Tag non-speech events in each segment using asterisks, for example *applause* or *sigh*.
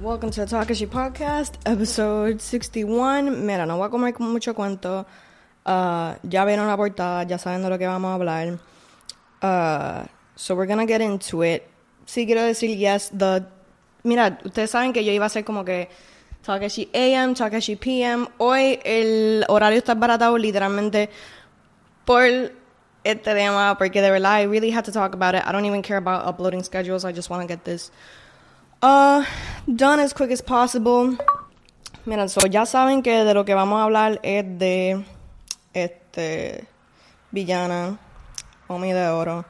Welcome to the Takashi Podcast, episode 61. Mira, no voy a comer mucho cuento. Uh, ya vieron la portada, ya saben de lo que vamos a hablar. Uh, so we're gonna get into it. Sí quiero decir, yes, the... Mira, ustedes saben que yo iba a ser como que Takashi AM, Takashi PM. Hoy el horario está baratado literalmente por este tema, porque de verdad I really had to talk about it. I don't even care about uploading schedules. I just want to get this uh, done as quick as possible. Miren, so ya saben que de lo que vamos a hablar es de este villana, Omi de Oro,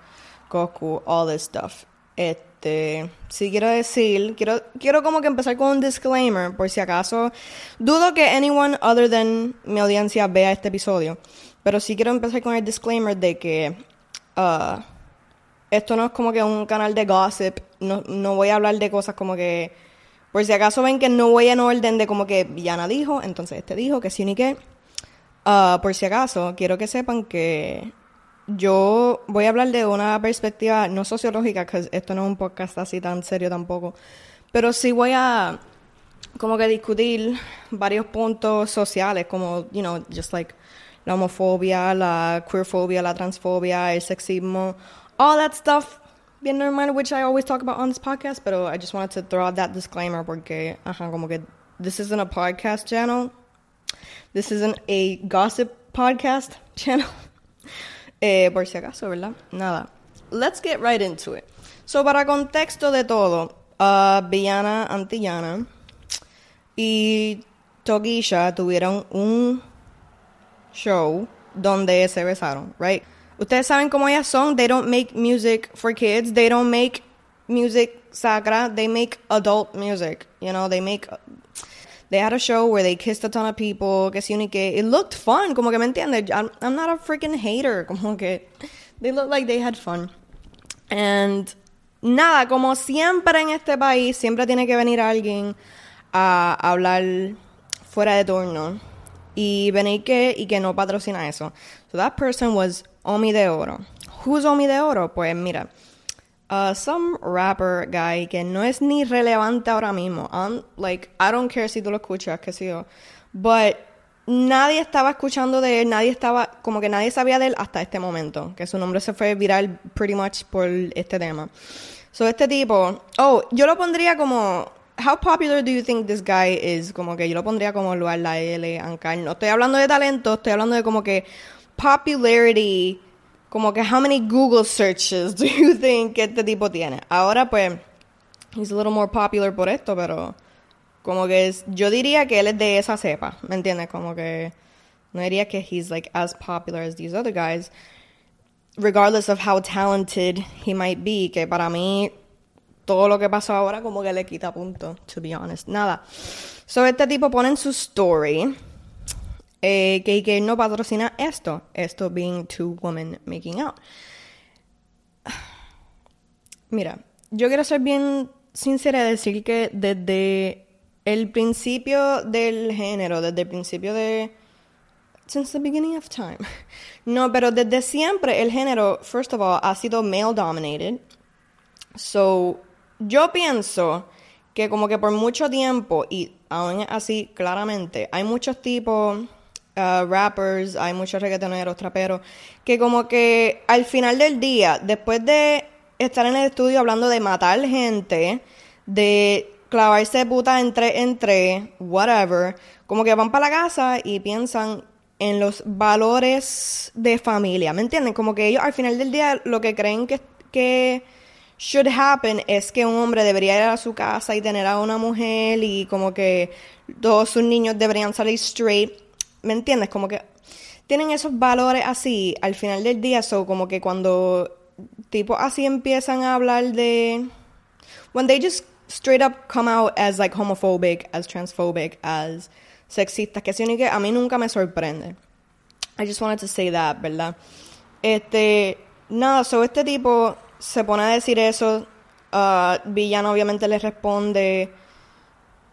Goku, all this stuff. Este, si quiero decir, quiero, quiero como que empezar con un disclaimer, por si acaso. Dudo que anyone other than mi audiencia vea este episodio. Pero sí quiero empezar con el disclaimer de que uh, esto no es como que un canal de gossip. No, no voy a hablar de cosas como que. Por si acaso ven que no voy en orden de como que Villana dijo, entonces este dijo, que sí ni qué. Uh, por si acaso, quiero que sepan que yo voy a hablar de una perspectiva no sociológica, que esto no es un podcast así tan serio tampoco, pero sí voy a como que discutir varios puntos sociales, como, you know, just like la homofobia, la queerfobia, la transfobia, el sexismo, all that stuff, bien normal, which I always talk about on this podcast, pero I just wanted to throw out that disclaimer porque, ajá, como que this isn't a podcast channel, this isn't a gossip podcast *laughs* channel. Eh, por si acaso, ¿verdad? Nada. Let's get right into it. So, para contexto de todo, uh, Villana Antillana y Togisha tuvieron un show donde se besaron, right? Ustedes saben cómo ellas son. They don't make music for kids. They don't make music sacra. They make adult music. You know, they make. They had a show where they kissed a ton of people. Que si que it looked fun. Como que me entiendes. I'm, I'm not a freaking hater. *laughs* Como que they look like they had fun. And nada, como siempre en este país, siempre tiene que venir alguien a hablar fuera de turno y venir que y que no patrocina eso. So that person was Omi de Oro. Who's Omi de Oro? Pues mira, uh, some rapper guy que no es ni relevante ahora mismo. I'm, like, I don't care si tú lo escuchas, que sé yo. But nadie estaba escuchando de él, nadie estaba, como que nadie sabía de él hasta este momento, que su nombre se fue viral pretty much por este tema. So este tipo, oh, yo lo pondría como how popular do you think this guy is? Como que yo lo pondría como lugar la L, Ancar. No estoy hablando de talento, estoy hablando de como que popularity, como que how many Google searches do you think este tipo tiene? Ahora pues, he's a little more popular por esto, pero como que es, yo diría que él es de esa cepa, ¿me entiendes? Como que no diría que he's like as popular as these other guys, regardless of how talented he might be, que para mí todo lo que pasó ahora como que le quita punto, to be honest. Nada. So, este tipo pone en su story eh, que, que no patrocina esto. Esto being two women making out. Mira, yo quiero ser bien sincera y decir que desde el principio del género, desde el principio de... Since the beginning of time. *laughs* No, pero desde siempre el género, first of all, ha sido male dominated. So, yo pienso que como que por mucho tiempo, y aún así claramente, hay muchos tipos, uh, rappers, hay muchos reggaetoneros, traperos, que como que al final del día, después de estar en el estudio hablando de matar gente, de clavarse puta entre, entre, whatever, como que van para la casa y piensan en los valores de familia, ¿me entienden? Como que ellos al final del día lo que creen que, que should happen es que un hombre debería ir a su casa y tener a una mujer y como que todos sus niños deberían salir straight. ¿Me entiendes? Como que tienen esos valores así al final del día. So, como que cuando tipo así empiezan a hablar de. When they just straight up come out as like homophobic, as transphobic, as sexistas, que sí que a mí nunca me sorprende. I just wanted to say that, ¿verdad? Este. Nada, so este tipo se pone a decir eso. Uh, Villano obviamente le responde.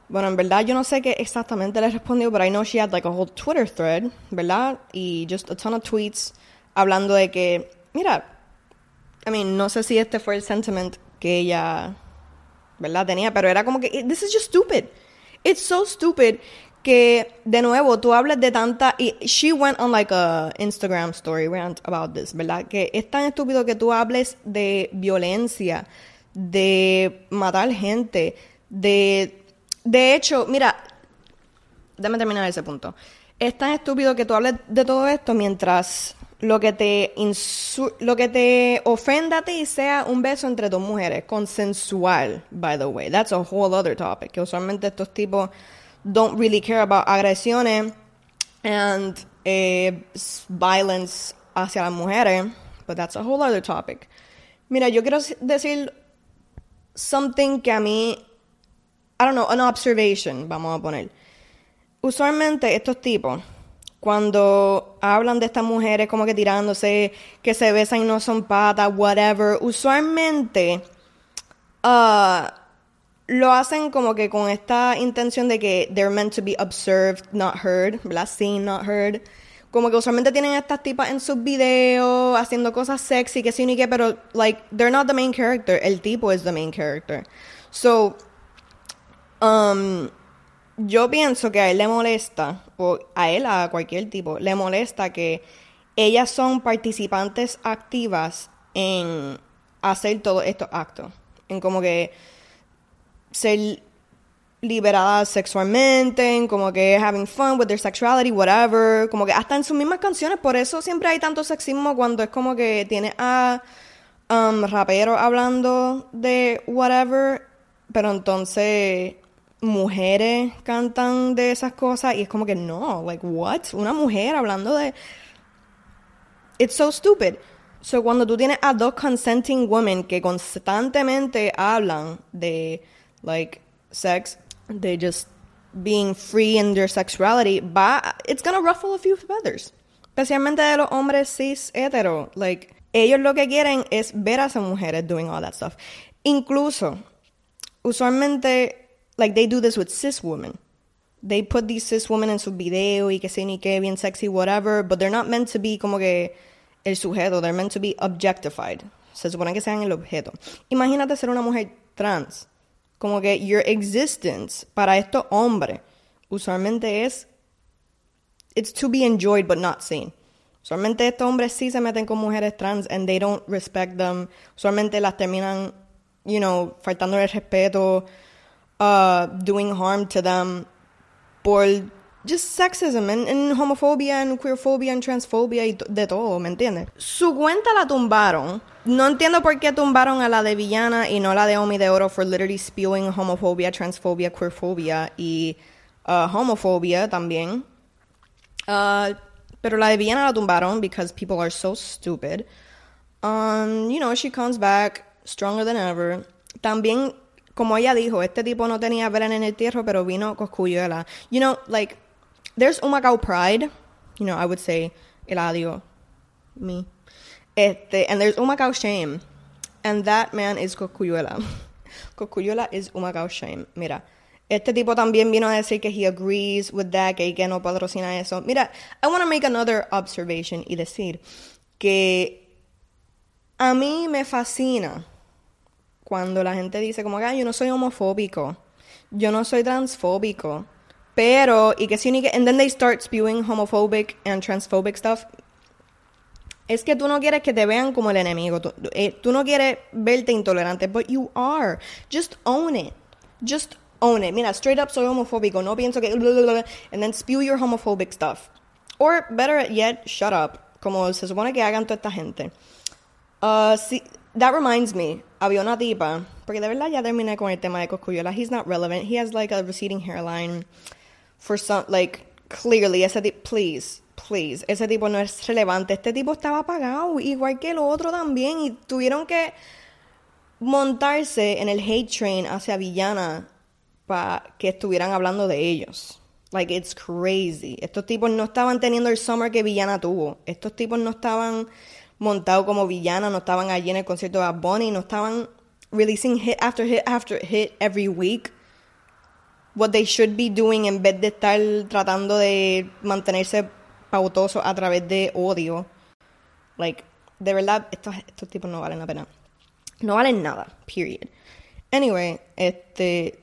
Bueno, en verdad yo no sé qué exactamente le respondió, pero I know she had like a whole Twitter thread, ¿verdad? Y just a ton of tweets hablando de que, mira, I mean, no sé si este fue el sentiment que ella ¿verdad? Tenía, pero era como que, this is just stupid. It's so stupid que, de nuevo, tú hablas de tanta... Y she went on like a Instagram story rant about this, ¿verdad? Que es tan estúpido que tú hables de violencia, de matar gente, de... De hecho, mira, déjame terminar ese punto. Es tan estúpido que tú hables de todo esto mientras lo que te lo que te ofenda a ti sea un beso entre dos mujeres, consensual, by the way. That's a whole other topic. Que usualmente estos tipos don't really care about agresiones and eh, violence hacia las mujeres, but that's a whole other topic. Mira, yo quiero decir something que a mí, I don't know, an observation, vamos a poner. Usualmente estos tipos cuando hablan de estas mujeres como que tirándose, que se besan y no son patas, whatever, usualmente uh, lo hacen como que con esta intención de que they're meant to be observed, not heard, ¿verdad? Seen, not heard. Como que usualmente tienen estas tipas en sus videos haciendo cosas sexy, que sí ni que, pero like they're not the main character, el tipo es the main character. So, um, yo pienso que a él le molesta, o a él, a cualquier tipo, le molesta que ellas son participantes activas en hacer todos estos actos. En como que ser liberadas sexualmente, en como que having fun with their sexuality, whatever. Como que hasta en sus mismas canciones, por eso siempre hay tanto sexismo cuando es como que tiene a um, raperos hablando de whatever, pero entonces mujeres cantan de esas cosas y es como que no, like what? Una mujer hablando de It's so stupid. So cuando tú tienes a dos consenting women que constantemente hablan de like sex, they just being free in their sexuality, but it's gonna ruffle a few feathers. Especialmente de los hombres cis hetero, like ellos lo que quieren es ver a esas mujeres doing all that stuff. Incluso usualmente like they do this with cis women. They put these cis women en su video y que se ni que bien sexy, whatever, but they're not meant to be como que el sujeto, they're meant to be objectified. Se supone que sean el objeto. Imagínate ser una mujer trans. Como que your existence para estos hombres usualmente es it's to be enjoyed but not seen. Usualmente estos hombres sí se meten con mujeres trans and they don't respect them. Usualmente las terminan, you know, faltando el respeto uh, doing harm to them por just sexism and, and homofobia and queerphobia and transphobia y de todo, ¿me entiendes? Su cuenta la tumbaron. No entiendo por qué tumbaron a la de Villana y no la de Omi de Oro for literally spewing homofobia, transphobia, queerphobia y uh, homofobia también. Uh, pero la de Villana la tumbaron because people are so stupid. Um, you know, she comes back stronger than ever. También como ella dijo, este tipo no tenía vela en el tierra, pero vino coscuyuela. You know, like, there's Humacao pride. You know, I would say Eladio, me. Este, and there's Humacao shame. And that man is coscuyuela. *laughs* coscuyuela is Humacao shame. Mira, este tipo también vino a decir que he agrees with that, que, que no patrocina eso. Mira, I want to make another observation y decir que a mí me fascina cuando la gente dice como que yo no soy homofóbico, yo no soy transfóbico, pero, y que si que, and then they start spewing homophobic and transphobic stuff, es que tú no quieres que te vean como el enemigo, tú, eh, tú no quieres verte intolerante, but you are, just own it, just own it. Mira, straight up soy homofóbico, no pienso que, and then spew your homophobic stuff. Or better yet, shut up, como se supone que hagan toda esta gente. Uh, si, that reminds me, había una tipa, porque de verdad ya terminé con el tema de Coscuyuela. He's not relevant. He has like a receding hairline for some, like, clearly, ese tipo, please, please, ese tipo no es relevante. Este tipo estaba apagado, igual que el otro también, y tuvieron que montarse en el hate train hacia Villana para que estuvieran hablando de ellos. Like, it's crazy. Estos tipos no estaban teniendo el summer que Villana tuvo. Estos tipos no estaban montado como villana, no estaban allí en el concierto de Bad no estaban releasing hit after hit after hit every week. What they should be doing en vez de estar tratando de mantenerse pautoso a través de odio. Like, de verdad, estos, estos tipos no valen la pena. No valen nada, period. Anyway, este.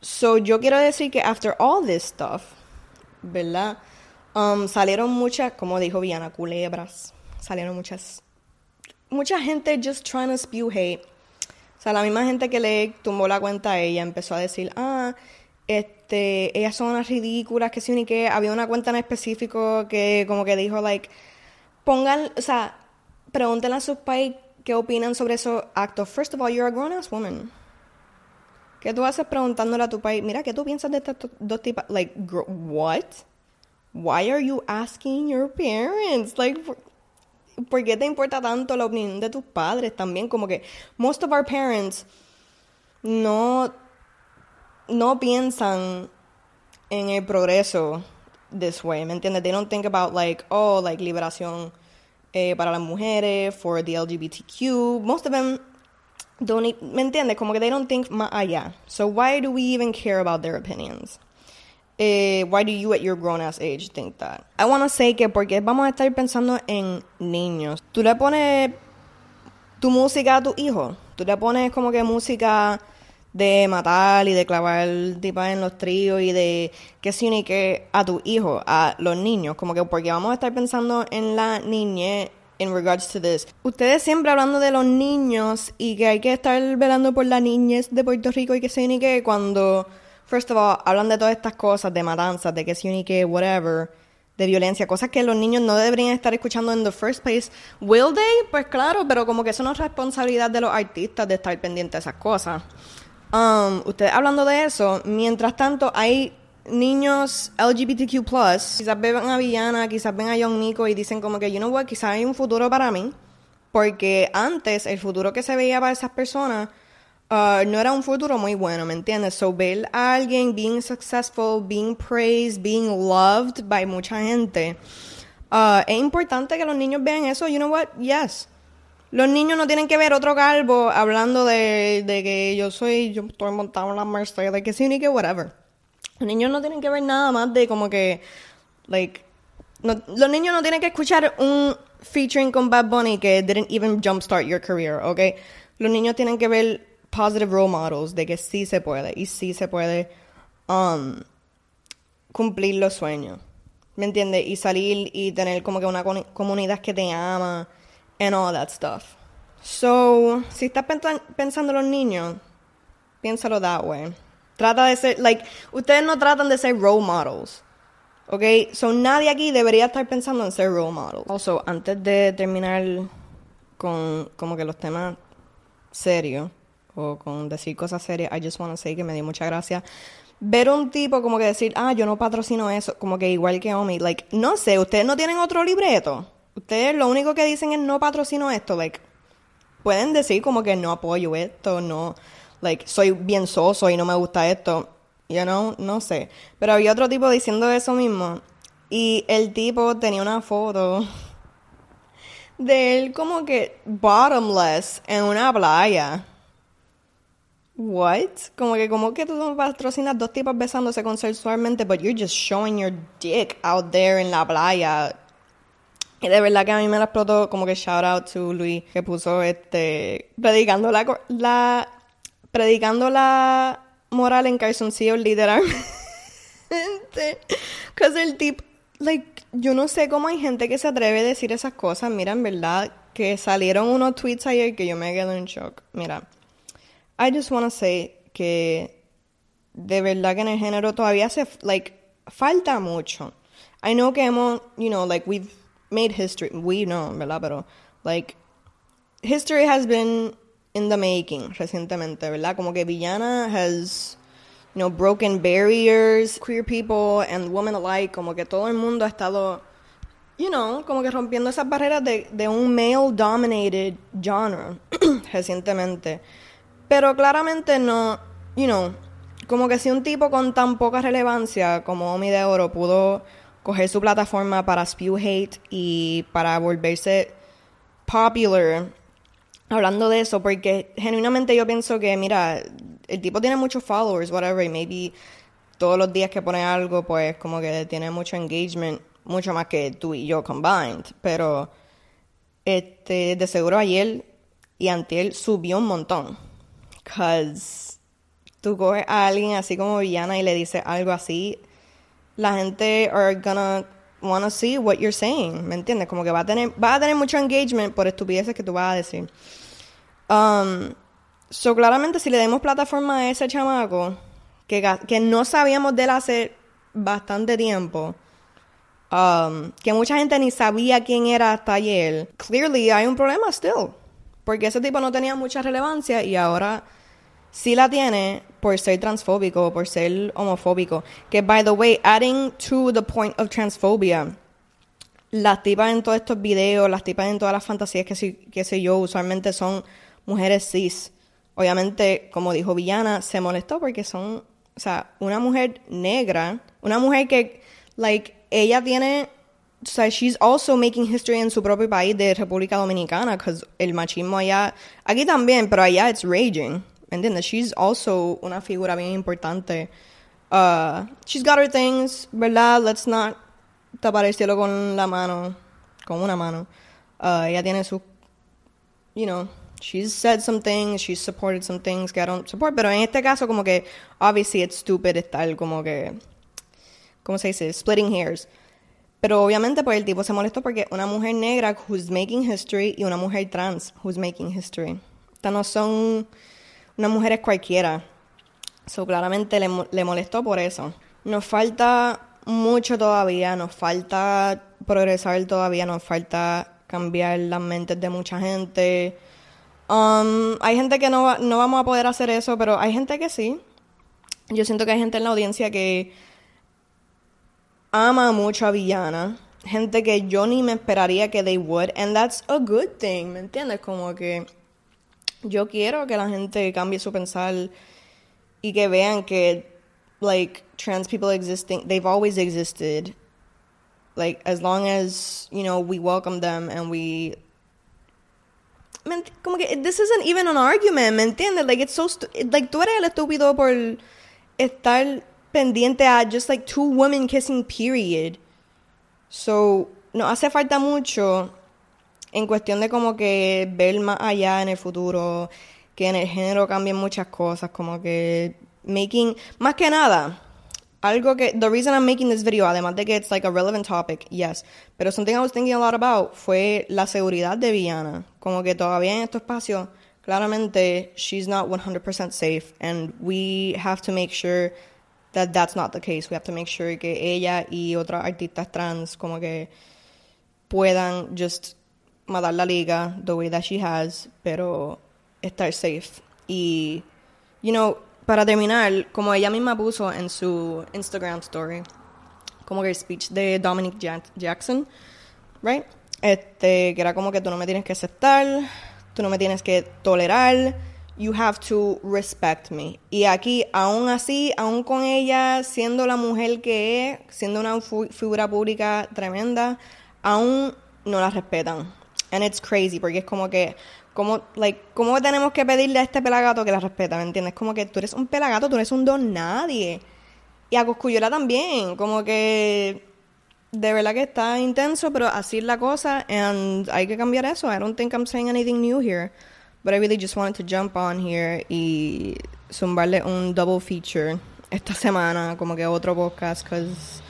So, yo quiero decir que after all this stuff, ¿verdad? Um, salieron muchas, como dijo Viana, culebras. Salieron muchas. Mucha gente just trying to spew hate. O sea, la misma gente que le tumbó la cuenta a ella empezó a decir, ah, este, ellas son unas ridículas, que sí ni que. Había una cuenta en específico que como que dijo, like, pongan, o sea, pregúntenle a sus pais qué opinan sobre esos actos. First of all, you're a grown-ass woman. ¿Qué tú haces preguntándole a tu país, mira, ¿qué tú piensas de estas dos tipas? Like, what? Why are you asking your parents? Like, ¿por qué te importa tanto la opinión de tus padres también? Como que most of our parents no, no piensan en el progreso this way, ¿me entiendes? They don't think about like, oh, like liberación eh, para las mujeres, for the LGBTQ. Most of them don't, e, ¿me entiendes? Como que they don't think más allá. So why do we even care about their opinions? Eh, why do you at your grown ass age think that? I want to say que porque vamos a estar pensando en niños. Tú le pones tu música a tu hijo. Tú le pones como que música de matar y de clavar tipa en los tríos y de que se ni que a tu hijo, a los niños, como que porque vamos a estar pensando en la niñez in regards to this. Ustedes siempre hablando de los niños y que hay que estar velando por la niñez de Puerto Rico y que se ni que cuando, first of all, hablan de todas estas cosas, de matanzas, de que se ni que whatever, de violencia, cosas que los niños no deberían estar escuchando en the first place. Will they? Pues claro, pero como que eso no es responsabilidad de los artistas de estar pendientes de esas cosas. Um, ustedes hablando de eso, mientras tanto hay niños LGBTQ+, quizás ven a Villana, quizás ven a Young Nico y dicen como que, you know what, quizás hay un futuro para mí, porque antes el futuro que se veía para esas personas uh, no era un futuro muy bueno, ¿me entiendes? So ver a alguien being successful, being praised, being loved by mucha gente, uh, es importante que los niños vean eso, you know what, yes. Los niños no tienen que ver otro calvo hablando de, de que yo soy, yo estoy montado en la Mercedes, que sí, ni que whatever. Los niños no tienen que ver nada más de como que, like, los niños no tienen que escuchar un featuring con Bad Bunny que didn't even jumpstart your career, ¿ok? Los niños tienen que ver positive role models de que sí se puede y sí se puede um, cumplir los sueños, ¿me entiendes? Y salir y tener como que una comunidad que te ama and all that stuff. So, si estás pensando en los niños, piénsalo that way. Trata de ser, like, ustedes no tratan de ser role models. ¿Ok? So nadie aquí debería estar pensando en ser role models. Also, antes de terminar con como que los temas serios o con decir cosas serias, I just want to say que me dio mucha gracia ver un tipo como que decir, ah, yo no patrocino eso, como que igual que Omi, like, no sé, ustedes no tienen otro libreto. Ustedes lo único que dicen es no patrocino esto, like, pueden decir como que no apoyo esto, no, like, soy bien soso y no me gusta esto. You know, no sé. Pero había otro tipo diciendo eso mismo. Y el tipo tenía una foto de él como que bottomless en una playa. What? Como que como que tú patrocinas dos tipos besándose consensualmente, but you're just showing your dick out there en la playa. Y de verdad que a mí me la explotó como que shout out to Luis que puso este predicando la, la predicando la moral en calzoncillos literalmente. *laughs* Because el tip, like, yo no sé cómo hay gente que se atreve a decir esas cosas. Mira, en verdad, que salieron unos tweets ayer que yo me quedo en shock. Mira, I just want to say que de verdad que en el género todavía se, like, falta mucho. I know que hemos, you know, like, we've made history. We know, ¿verdad? Pero, like, history has been in the making recientemente, ¿verdad? Como que Villana has, you know, broken barriers, queer people and women alike, como que todo el mundo ha estado, you know, como que rompiendo esas barreras de, de un male-dominated genre *clears throat* recientemente. Pero claramente no, you know, como que si un tipo con tan poca relevancia como Omi de Oro pudo coger su plataforma para spew hate y para volverse popular hablando de eso, porque genuinamente yo pienso que, mira, el tipo tiene muchos followers, whatever, y maybe todos los días que pone algo, pues como que tiene mucho engagement, mucho más que tú y yo combined. Pero, este, de seguro ayer y antier subió un montón. Cause tú coges a alguien así como villana y le dices algo así, la gente are gonna wanna see what you're saying, ¿me entiendes? Como que va a tener, va a tener mucho engagement por estupideces que tú vas a decir. Um, so claramente si le demos plataforma a ese chamaco, que, que no sabíamos de él hace bastante tiempo, um, que mucha gente ni sabía quién era hasta ayer, clearly hay un problema still. Porque ese tipo no tenía mucha relevancia y ahora sí la tiene por ser transfóbico, por ser homofóbico. Que, by the way, adding to the point of transphobia, las tipas en todos estos videos, las tipas en todas las fantasías que, que sé yo, usualmente son mujeres cis. Obviamente, como dijo Villana, se molestó porque son, o sea, una mujer negra, una mujer que, like, ella tiene o she's also making history en su propio país de República Dominicana, because el machismo allá, aquí también, pero allá it's raging. ¿Me entiendes? She's also una figura bien importante. Uh, she's got her things, ¿verdad? Let's not tapar el cielo con la mano, con una mano. Uh, ella tiene su, you know, she's said some things, she's supported some things que I don't support, pero en este caso como que, obviously it's stupid estar como que, ¿cómo se dice? Splitting hairs. Pero obviamente pues el tipo se molestó porque una mujer negra who's making history y una mujer trans who's making history. Estas no son unas mujeres cualquiera. So claramente le, le molestó por eso. Nos falta mucho todavía, nos falta progresar todavía, nos falta cambiar las mentes de mucha gente. Um, hay gente que no, no vamos a poder hacer eso, pero hay gente que sí. Yo siento que hay gente en la audiencia que ama mucho a Villana. Gente que yo ni me esperaría que they would. And that's a good thing, ¿me entiendes? Como que yo quiero que la gente cambie su pensar y que vean que, like, trans people existing, they've always existed. Like, as long as, you know, we welcome them and we como que this isn't even an argument, ¿me entiendes? Like it's so like tú eres el estúpido por estar pendiente a just like two women kissing period. So, no hace falta mucho en cuestión de como que ver más allá en el futuro, que en el género cambien muchas cosas, como que making, más que nada, algo que, the reason I'm making this video, además de que it's like a relevant topic, yes, pero something I was thinking a lot about fue la seguridad de Viana, como que todavía en este espacio, claramente, she's not 100% safe, and we have to make sure that that's not the case. We have to make sure que ella y otras artistas trans como que puedan just matar la liga the way that she has, pero estar safe. Y, you know, para terminar, como ella misma puso en su Instagram story, como que el speech de Dominic Jackson, right? Este, que era como que tú no me tienes que aceptar, tú no me tienes que tolerar, you have to respect me. Y aquí, aún así, aún con ella siendo la mujer que es, siendo una figura pública tremenda, aún no la respetan. And it's crazy, porque es como que, como, like, ¿cómo tenemos que pedirle a este pelagato que la respeta? ¿Me entiendes? Como que tú eres un pelagato, tú eres un don nadie. Y a Coscuyola también, como que de verdad que está intenso, pero así es la cosa, and hay que cambiar eso. I don't think I'm saying anything new here. But I really just wanted to jump on here y zumbarle un double feature esta semana, como que otro podcast, because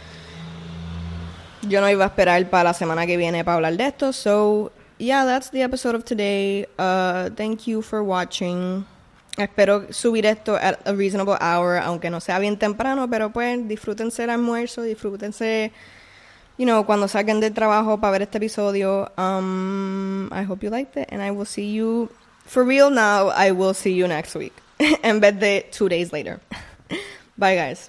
yo no iba a esperar para la semana que viene para hablar de esto. So, yeah, that's the episode of today. Uh, thank you for watching. Espero subir esto at a reasonable hour, aunque no sea bien temprano, pero pues disfrútense el almuerzo, disfrútense, you know, cuando salgan del trabajo para ver este episodio. Um, I hope you liked it, and I will see you for real now, I will see you next week. en vez de two days later. Bye, guys.